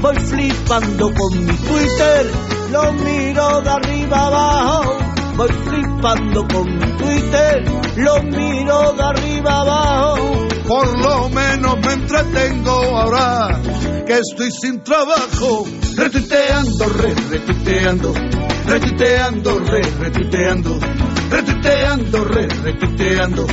voy flipando con mi Twitter, lo miro de arriba abajo, voy flipando con mi Twitter, lo miro de arriba abajo. Por lo menos me entretengo ahora que estoy sin trabajo, retuiteando, re, retuiteando, retuiteando, re, retuiteando, retuiteando, re, retuiteando,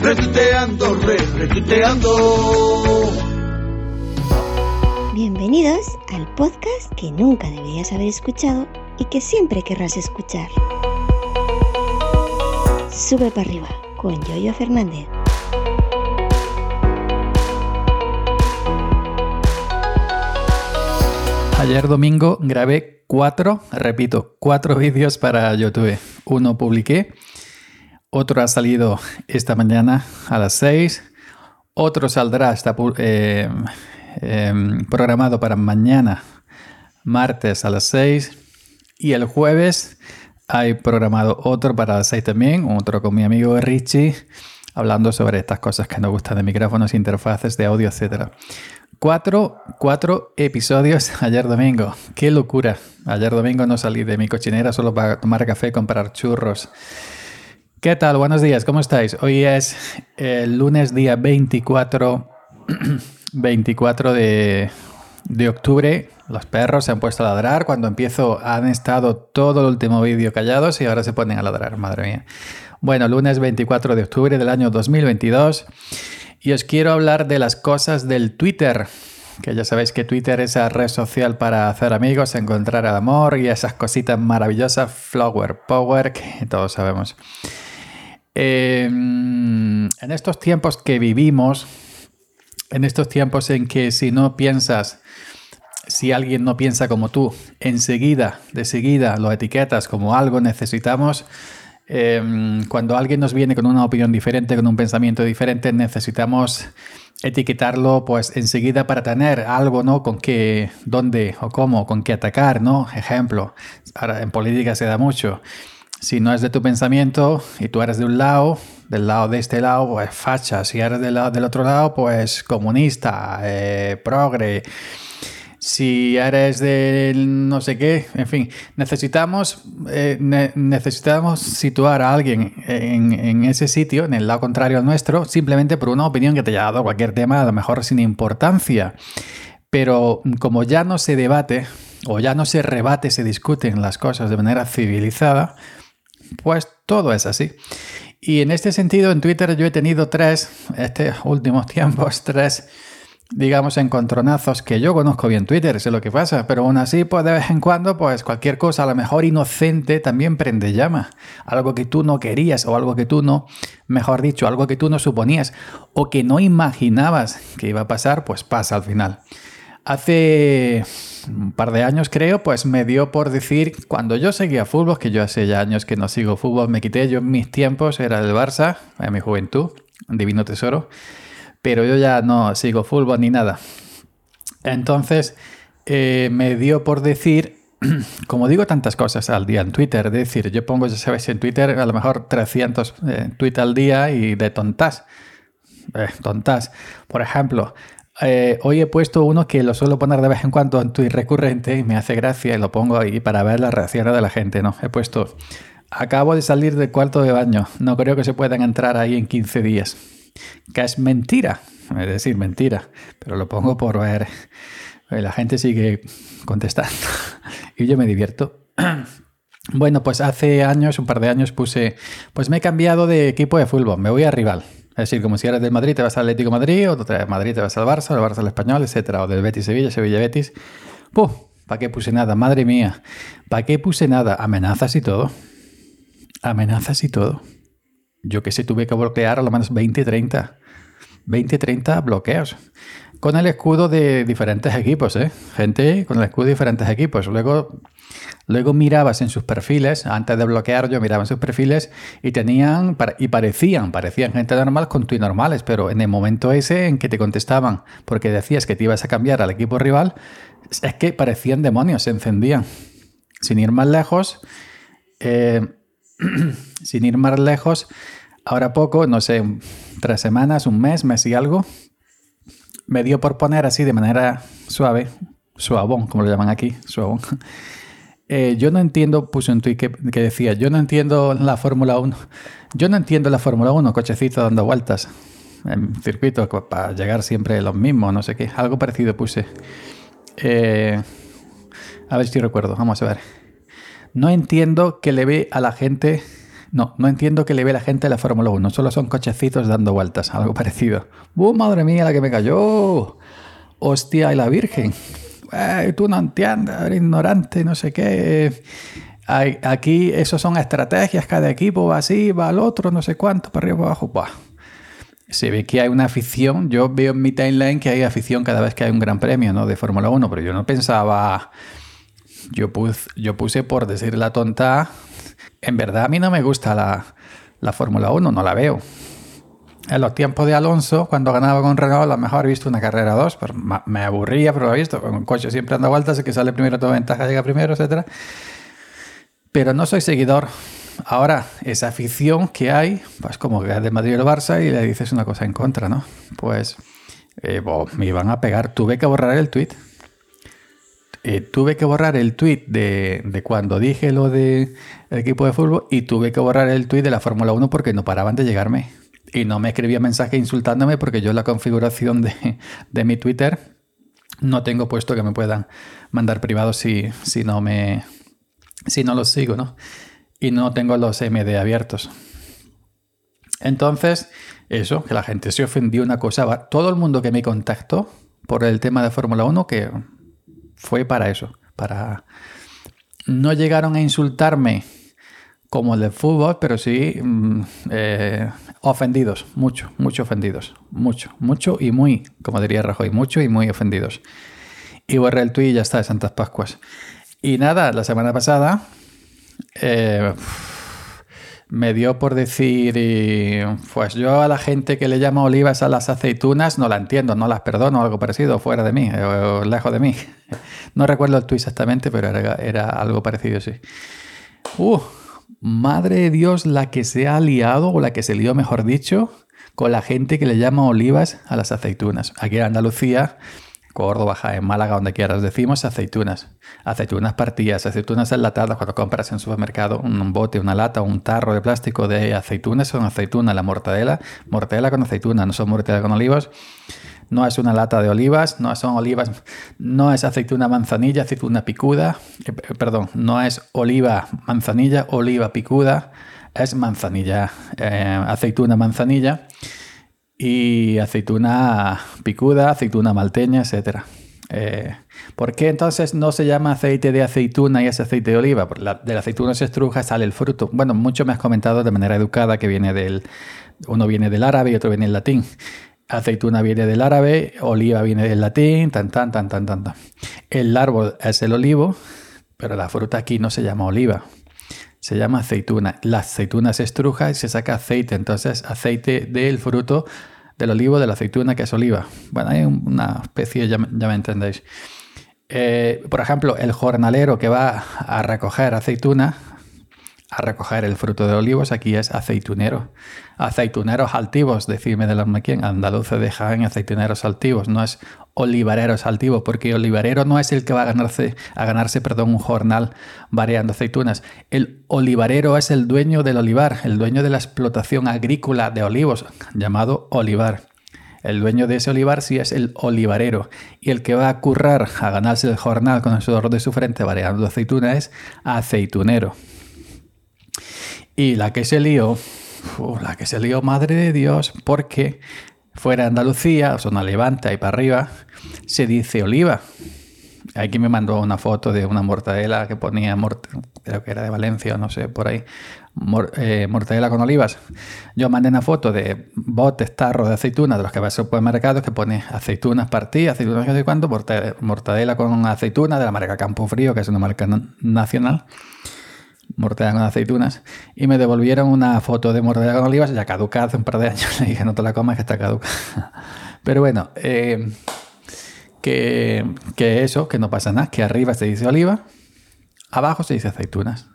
retuiteando, re, retuiteando. Bienvenidos al podcast que nunca deberías haber escuchado y que siempre querrás escuchar. Sube para arriba con Yoyo Fernández. Ayer domingo grabé cuatro, repito, cuatro vídeos para YouTube. Uno publiqué, otro ha salido esta mañana a las 6, otro saldrá, está eh, em, programado para mañana, martes a las 6, y el jueves hay programado otro para las 6 también, otro con mi amigo Richie, hablando sobre estas cosas que nos gustan de micrófonos, interfaces de audio, etcétera. Cuatro, cuatro episodios ayer domingo. ¡Qué locura! Ayer domingo no salí de mi cochinera solo para tomar café, comprar churros. ¿Qué tal? Buenos días, ¿cómo estáis? Hoy es el lunes día 24, 24 de, de octubre. Los perros se han puesto a ladrar. Cuando empiezo han estado todo el último vídeo callados y ahora se ponen a ladrar, madre mía. Bueno, lunes 24 de octubre del año 2022. Y os quiero hablar de las cosas del Twitter, que ya sabéis que Twitter es la red social para hacer amigos, encontrar el amor y esas cositas maravillosas, Flower Power, que todos sabemos. Em, en estos tiempos que vivimos, en estos tiempos en que si no piensas, si alguien no piensa como tú, enseguida, de seguida lo etiquetas como algo necesitamos, Em, cuando alguien nos viene con una opinión diferente, con un pensamiento diferente, necesitamos etiquetarlo pues enseguida para tener algo, ¿no? Con qué, dónde o cómo, con qué atacar, ¿no? Ejemplo, ahora en política se da mucho. Si no es de tu pensamiento y tú eres de un lado, del lado de este lado, pues facha. Si eres del, lado, del otro lado, pues comunista, eh, progre si eres del no sé qué, en fin, necesitamos, eh, necesitamos situar a alguien en, ese sitio, en el lado contrario al nuestro, simplemente por una opinión que te haya dado cualquier tema, a lo mejor sin importancia. Pero como ya no se debate, o ya no se rebate, se discuten las cosas de manera civilizada, pues todo es así. Y en este sentido, en Twitter yo he tenido tres, estos últimos tiempos, tres digamos, encontronazos que yo conozco bien Twitter, sé lo que pasa, pero aún así, pues de vez en cuando, pues cualquier cosa, a lo mejor inocente, también prende llama. Algo que tú no querías o algo que tú no, mejor dicho, algo que tú no suponías o que no imaginabas que iba a pasar, pues pasa al final. Hace un par de años creo, pues me dio por decir, cuando yo seguía fútbol, que yo hace ya años que no sigo fútbol, me quité, yo mis tiempos era del Barça, en mi juventud, divino tesoro, pero yo ya no sigo fútbol ni nada. Entonces eh, me dio por decir, como digo tantas cosas al día en Twitter, es decir, yo pongo, ya sabes, en Twitter a lo mejor 300 eh, tweets al día y de tontas. Eh, tontas. Por ejemplo, hoy he puesto uno que lo suelo poner de vez en cuando en tweet recurrente y me hace gracia y lo pongo ahí para ver la reacción de la gente, ¿no? He puesto, acabo de salir del cuarto de baño, no creo que se puedan entrar ahí en 15 días que es mentira, es decir, mentira, pero lo pongo por ver. La gente sigue contestando y yo me divierto. Bueno, pues hace años, un par de años, puse, pues me he cambiado de equipo de fútbol, me voy a rival. Es decir, como si eres del Madrid te vas al Atlético Madrid, o de Madrid te vas al Barça, del Barça al Español, etcétera, o del Betis Sevilla, Sevilla Betis. ¡Puf! ¿Para qué puse nada? Madre mía. ¿Para qué puse nada? Amenazas y todo. Amenazas y todo yo que sé, tuve que bloquear a lo menos 20, 30. 20, 30 bloqueos. Con el escudo de diferentes equipos, ¿eh? Gente con el escudo de diferentes equipos. Luego, luego mirabas en sus perfiles, antes de bloquear yo miraba en sus perfiles y tenían, y parecían, parecían gente normal con y normales, pero en el momento ese en que te contestaban porque decías que te ibas a cambiar al equipo rival, es que parecían demonios, se encendían. Sin ir más lejos, eh, sin ir más lejos, ahora poco, no sé, tres semanas, un mes, mes y algo, me dio por poner así de manera suave, Suavón, como lo llaman aquí, suavón. Eh, yo no entiendo, puse un tweet que, decía, yo no entiendo la Fórmula 1. Yo no entiendo la Fórmula 1, cochecito dando vueltas en circuitos para llegar siempre los mismos, no sé qué. Algo parecido puse. Eh, a ver si recuerdo, vamos a ver. No entiendo que le ve a la gente. No, no entiendo que le ve la gente a la Fórmula 1. Solo son cochecitos dando vueltas, algo parecido. ¡Uh, madre mía, la que me cayó! ¡Hostia, y la Virgen! tú no entiendes, ignorante, no sé qué. Aquí, esos son estrategias, cada equipo va así, va al otro, no sé cuánto, para arriba, para abajo. Se ve que hay una afición. Yo veo en mi timeline que hay afición cada vez que hay un gran premio ¿no? de Fórmula 1, pero yo no pensaba. Yo, yo puse por decir la tonta. En verdad, a mí no me gusta la, la Fórmula 1, no la veo en los tiempos de Alonso, cuando ganaba con Renault, a lo mejor he visto una carrera 2, pero me aburría, pero lo he visto. Con un coche siempre anda vueltas, que sale primero, toda ventaja, llega primero, etc. Pero no soy seguidor. Ahora, esa afición que hay, pues como que es de Madrid el Barça y le dices una cosa en contra, ¿no? Pues eh, me iban a pegar. Tuve que borrar el tweet. Eh, tuve que borrar el tweet de, de, cuando dije lo del equipo de fútbol y tuve que borrar el tweet de la Fórmula 1 porque no paraban de llegarme y no me escribía mensaje insultándome porque yo la configuración de, mi Twitter no tengo puesto que me puedan mandar privados si, si, no me si no los sigo, ¿no? Y no tengo los MD abiertos. Entonces, eso, que la gente se ofendió una cosa. Todo el mundo que me contactó por el tema de Fórmula 1, que fue para eso, para... No llegaron a insultarme como el de fútbol, pero sí mm, eh, ofendidos, mucho, mucho ofendidos, mucho, mucho y muy, como diría Rajoy, mucho y muy ofendidos. Y borré el tweet y ya está de Santas Pascuas. Y nada, la semana pasada eh, me dio por decir, pues yo a la gente que le llama olivas a las aceitunas no la entiendo, no las perdono, algo parecido, fuera de mí, lejos de mí. No recuerdo el tweet exactamente, pero era, era algo parecido, sí. Uh, Madre de Dios, la que se ha liado, o la que se lió, mejor dicho, con la gente que le llama olivas a las aceitunas. Aquí en Andalucía, Córdoba, en Málaga, donde quieras, decimos aceitunas. Aceitunas partidas, aceitunas enlatadas. Cuando compras en supermercado un bote, una lata, un tarro de plástico de aceitunas, son aceitunas. La mortadela, mortadela con aceitunas, no son mortadela con olivas no es una lata de olivas, no son olivas, no es aceituna manzanilla, aceituna picuda, eh, perdón, no es oliva manzanilla, oliva picuda, es manzanilla, eh, aceituna manzanilla y aceituna picuda, aceituna malteña, etc. Eh, ¿Por qué entonces no se llama aceite de aceituna y es aceite de oliva? Porque de la aceituna se estruja, sale el fruto. Bueno, mucho me has comentado de manera educada que viene del, uno viene del árabe y otro viene del latín aceituna viene del árabe, oliva viene del latín, tan, tan, tan, tan, tan, tan. El árbol es el olivo, pero la fruta aquí no se llama oliva, se llama aceituna. La aceituna se estruja y se saca aceite, entonces aceite del fruto del olivo, de la aceituna, que es oliva. Bueno, hay una especie, ya, me entendéis. Eh, por ejemplo, el jornalero que va a recoger aceituna, a recoger el fruto de olivos, aquí es aceitunero. Aceituneros altivos, decirme de la quién, andaluces de Jaén, aceituneros altivos, no es olivareros altivos, porque olivarero no es el que va a ganarse, a ganarse perdón, un jornal variando aceitunas. El olivarero es el dueño del olivar, el dueño de la explotación agrícola de olivos, llamado olivar. El dueño de ese olivar sí es el olivarero. Y el que va a currar a ganarse el jornal con el sudor de su frente variando aceituna es aceitunero. Y la que se lió, la que se lió, madre de Dios, porque fuera de Andalucía, zona levante, ahí para arriba, se dice oliva. Aquí me mandó una foto de una mortadela que ponía, creo que era de Valencia, no sé, por ahí, eh, mortadela con olivas. Yo mandé una foto de botes, tarros de aceitunas de los que va a supermercados que pone aceitunas partidas, aceitunas no sé cuánto, mortadela con aceitunas de la marca Campo Frío, que es una marca nacional mortadela con aceitunas, y me devolvieron una foto de mortadela con olivas ya caducada hace un par de años. Le dije, no te la comas, que está caduca. Pero bueno, eh, que, que, eso, que no pasa nada, que arriba se dice oliva, abajo se dice aceitunas.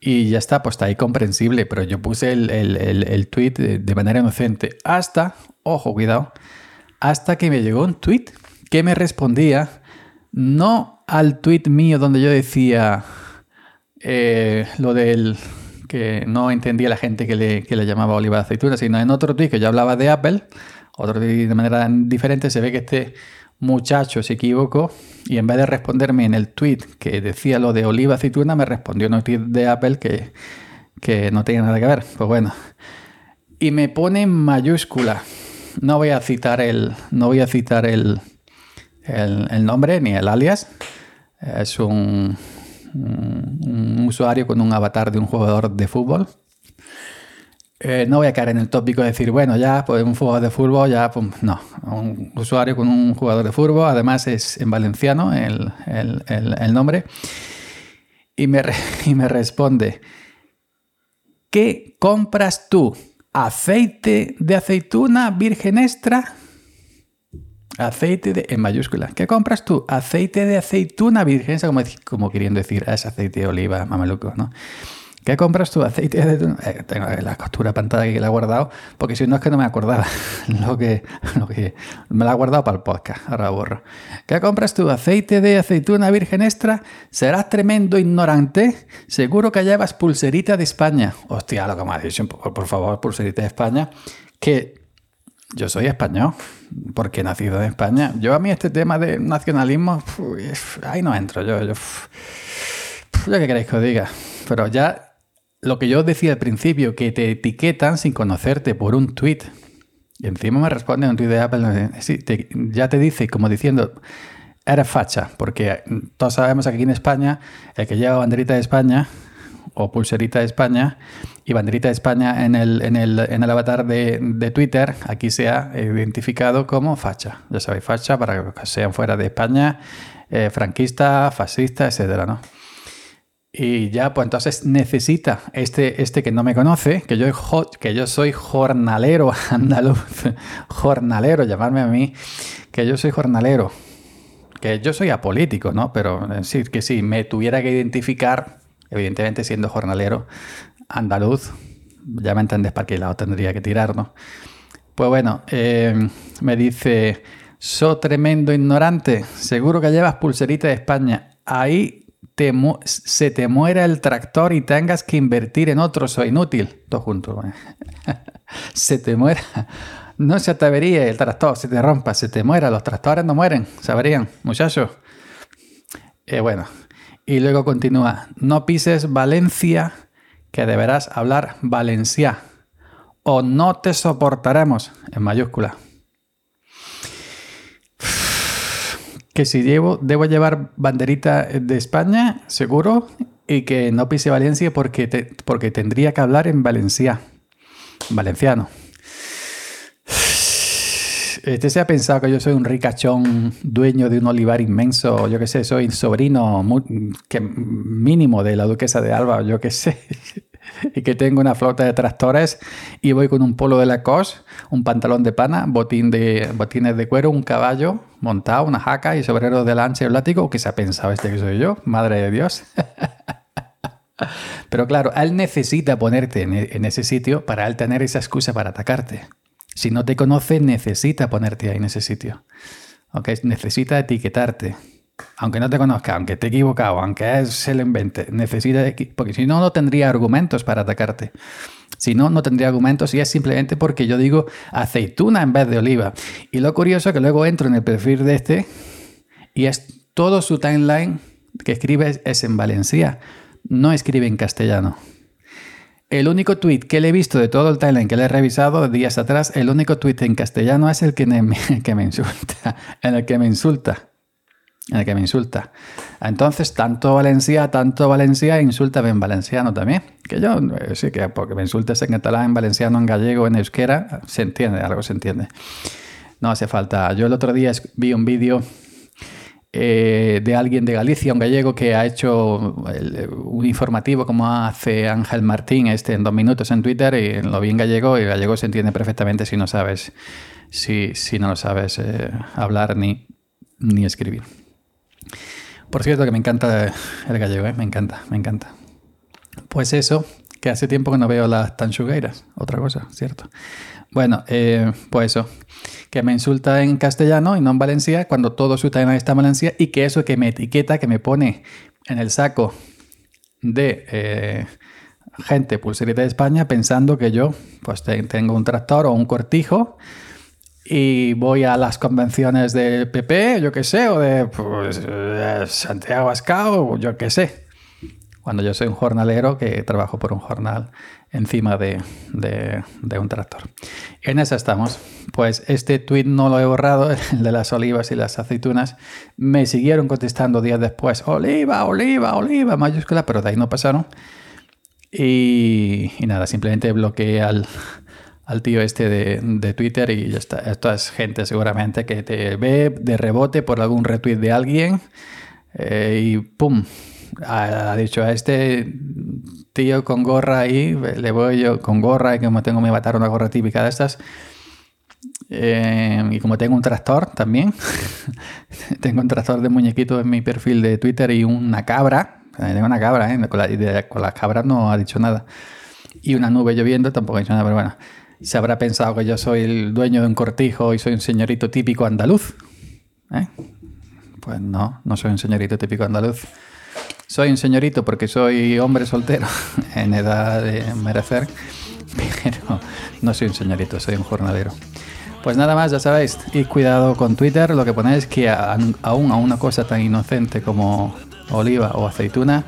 Y ya está, pues está ahí comprensible, pero yo puse el, el, el, tweet de, de manera inocente hasta, ojo, cuidado, hasta que me llegó un tweet que me respondía no al tweet mío donde yo decía eh, lo del que no entendía la gente que le, que le llamaba oliva de aceituna, sino en otro tweet que yo hablaba de Apple, otro tweet de manera diferente, se ve que este muchacho se equivocó y en vez de responderme en el tweet que decía lo de oliva aceituna, me respondió en un tweet de Apple que, que no tenía nada que ver. Pues bueno. Y me pone en mayúscula. No voy a citar el. No voy a citar el, el, nombre ni el alias. Es un, un, usuario con un avatar de un jugador de fútbol. Eh, no voy a caer en el tópico de decir, bueno, ya, pues un jugador de fútbol, ya, pues no. Un usuario con un jugador de fútbol, además es en valenciano el, el nombre. Y me, y me responde, ¿qué compras tú? ¿Aceite de aceituna virgen extra? Aceite de, en mayúscula. ¿Qué compras tú? Aceite de aceituna virgen, como, como queriendo decir, es aceite de oliva, mameluco, ¿no? ¿Qué compras tú? Aceite de aceituna. Eh, tengo la costura pantalla que la he guardado, porque si no es que no me acordaba lo que, lo que me la he guardado para el podcast. Ahora borro. ¿Qué compras tú? Aceite de aceituna virgen extra. Serás tremendo ignorante. Seguro que llevas pulserita de España. Hostia, lo que me ha dicho, por, por favor, pulserita de España. Que yo soy español, porque he nacido en España. Yo a mí este tema de nacionalismo, ahí no entro. Yo, yo, qué queréis que os diga. Pero ya lo que yo decía al principio, que te etiquetan sin conocerte por un tweet. Y encima me responde un tweet de Apple, ya te dice, como diciendo, eres facha, porque todos sabemos que aquí en España, el que lleva banderita de España o pulserita de España y banderita de España en el, en el, en el avatar de, de, Twitter, aquí se ha identificado como facha. Ya sabéis, facha para que sean fuera de España, eh, franquista, fascista, etcétera, ¿no? Y ya, pues entonces necesita este, este que no me conoce, que yo, que yo soy jornalero andaluz, jornalero, llamarme a mí, que yo soy jornalero, que yo soy apolítico, ¿no? Pero sí, que si me tuviera que identificar, evidentemente siendo jornalero andaluz, ya me entendés para qué lado tendría que tirar, ¿no? Pues bueno, eh, me dice, so tremendo ignorante, seguro que llevas pulserita de España. Ahí te se te muera el tractor y tengas que invertir en otro, soy inútil. Todo junto. se te muera. No se te avería el tractor, se te rompa, se te muera. Los tractores no mueren, sabrían, muchachos. Eh, bueno, y luego continúa, no pises Valencia, que deberás hablar Valencia, o no te soportaremos, en mayúscula. Que si llevo, debo llevar banderita de España, seguro, y que no pise Valencia porque, porque tendría que hablar en Valencia, valenciano. Este se ha pensado que yo soy un ricachón dueño de un olivar inmenso, yo qué sé, soy sobrino que mínimo de la duquesa de Alba, yo qué sé, y que tengo una flota de tractores y voy con un polo de la cos, un pantalón de pana, botín de, botines de cuero, un caballo montado, una jaca y sobrero de lancha y látigo, ¿qué se ha pensado este que soy yo? Madre de Dios. Pero claro, él necesita ponerte en ese sitio para él tener esa excusa para atacarte. Si no te conoce, necesita ponerte ahí en ese sitio. ¿Okay? Necesita etiquetarte. Aunque no te conozca, aunque esté equivocado, aunque se lo invente, necesita. Porque si no, no tendría argumentos para atacarte. Si no, no tendría argumentos y es simplemente porque yo digo aceituna en vez de oliva. Y lo curioso es que luego entro en el perfil de este y es todo su timeline que escribe es en Valencia, no escribe en castellano. El único tweet que le he visto de todo el timeline que le he revisado días atrás, el único tweet en castellano es el que me, insulta, en el que me insulta, en el que me insulta. Entonces, tanto Valencia, tanto Valencia, insulta en valenciano también. Que yo, eh, sí, que porque me insultes en catalán, en valenciano, en gallego, en euskera, se entiende, algo se entiende. No hace falta. Yo el otro día vi un vídeo eh, de alguien de Galicia, un gallego que ha hecho un informativo como hace Ángel Martín este en dos minutos en Twitter y lo vi en gallego y gallego se entiende perfectamente si no sabes, si, si no lo sabes eh, hablar ni, ni escribir. Por cierto que me encanta el gallego, ¿eh? me encanta, me encanta. Pues eso, que hace tiempo que no veo las tanchugueiras, otra cosa, ¿cierto? Bueno, eh, pues eso, que me insulta en castellano y no en Valencia, cuando todo su tema está en Valencia, y que eso que me etiqueta, que me pone en el saco de eh, gente pulserita de España pensando que yo pues tengo un tractor o un cortijo y voy a las convenciones del PP, yo qué sé, o de pues, eh, Santiago Ascao, yo qué sé. Cuando yo soy un jornalero que trabajo por un jornal encima de, un tractor. En esa estamos. Pues este tweet no lo he borrado, el de las olivas y las aceitunas. Me siguieron contestando días después, oliva, oliva, oliva, mayúscula, pero de ahí no pasaron. Y, nada, simplemente bloqueé al, tío este de, Twitter y ya está. Esto es gente seguramente que te ve de rebote por algún retweet de alguien eh, y ¡pum! Ha, dicho a este tío con gorra ahí, le voy yo con gorra y como tengo me matar una gorra típica de estas. Eh, y como tengo un tractor también, tengo un tractor de muñequito en mi perfil de Twitter y una cabra, tengo una cabra, ¿eh? con, las cabras no ha dicho nada. Y una nube lloviendo tampoco ha dicho nada, pero bueno. Se habrá pensado que yo soy el dueño de un cortijo y soy un señorito típico andaluz. ¿eh? Pues no, no soy un señorito típico andaluz. Soy un señorito porque soy hombre soltero en edad de merecer, pero no soy un señorito, soy un jornalero. Pues nada más, ya sabéis, y cuidado con Twitter, lo que ponéis que aún a una cosa tan inocente como oliva o aceituna,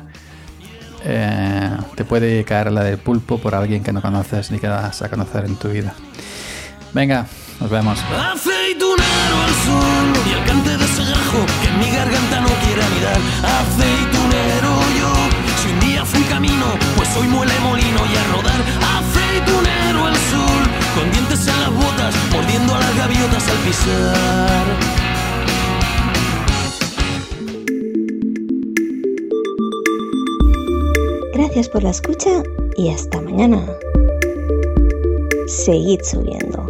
eh, te puede caer la del pulpo por alguien que no conoces ni que vas a conocer en tu vida. Venga, nos vemos. Aceitunero al sol y el cante de ese gajo que mi garganta no quiere mirar. Pues hoy muele molino y a rodar. Aceitunero el sol, con dientes en las botas, mordiendo a las gaviotas al pisar. Gracias por la escucha y hasta mañana. Seguid subiendo.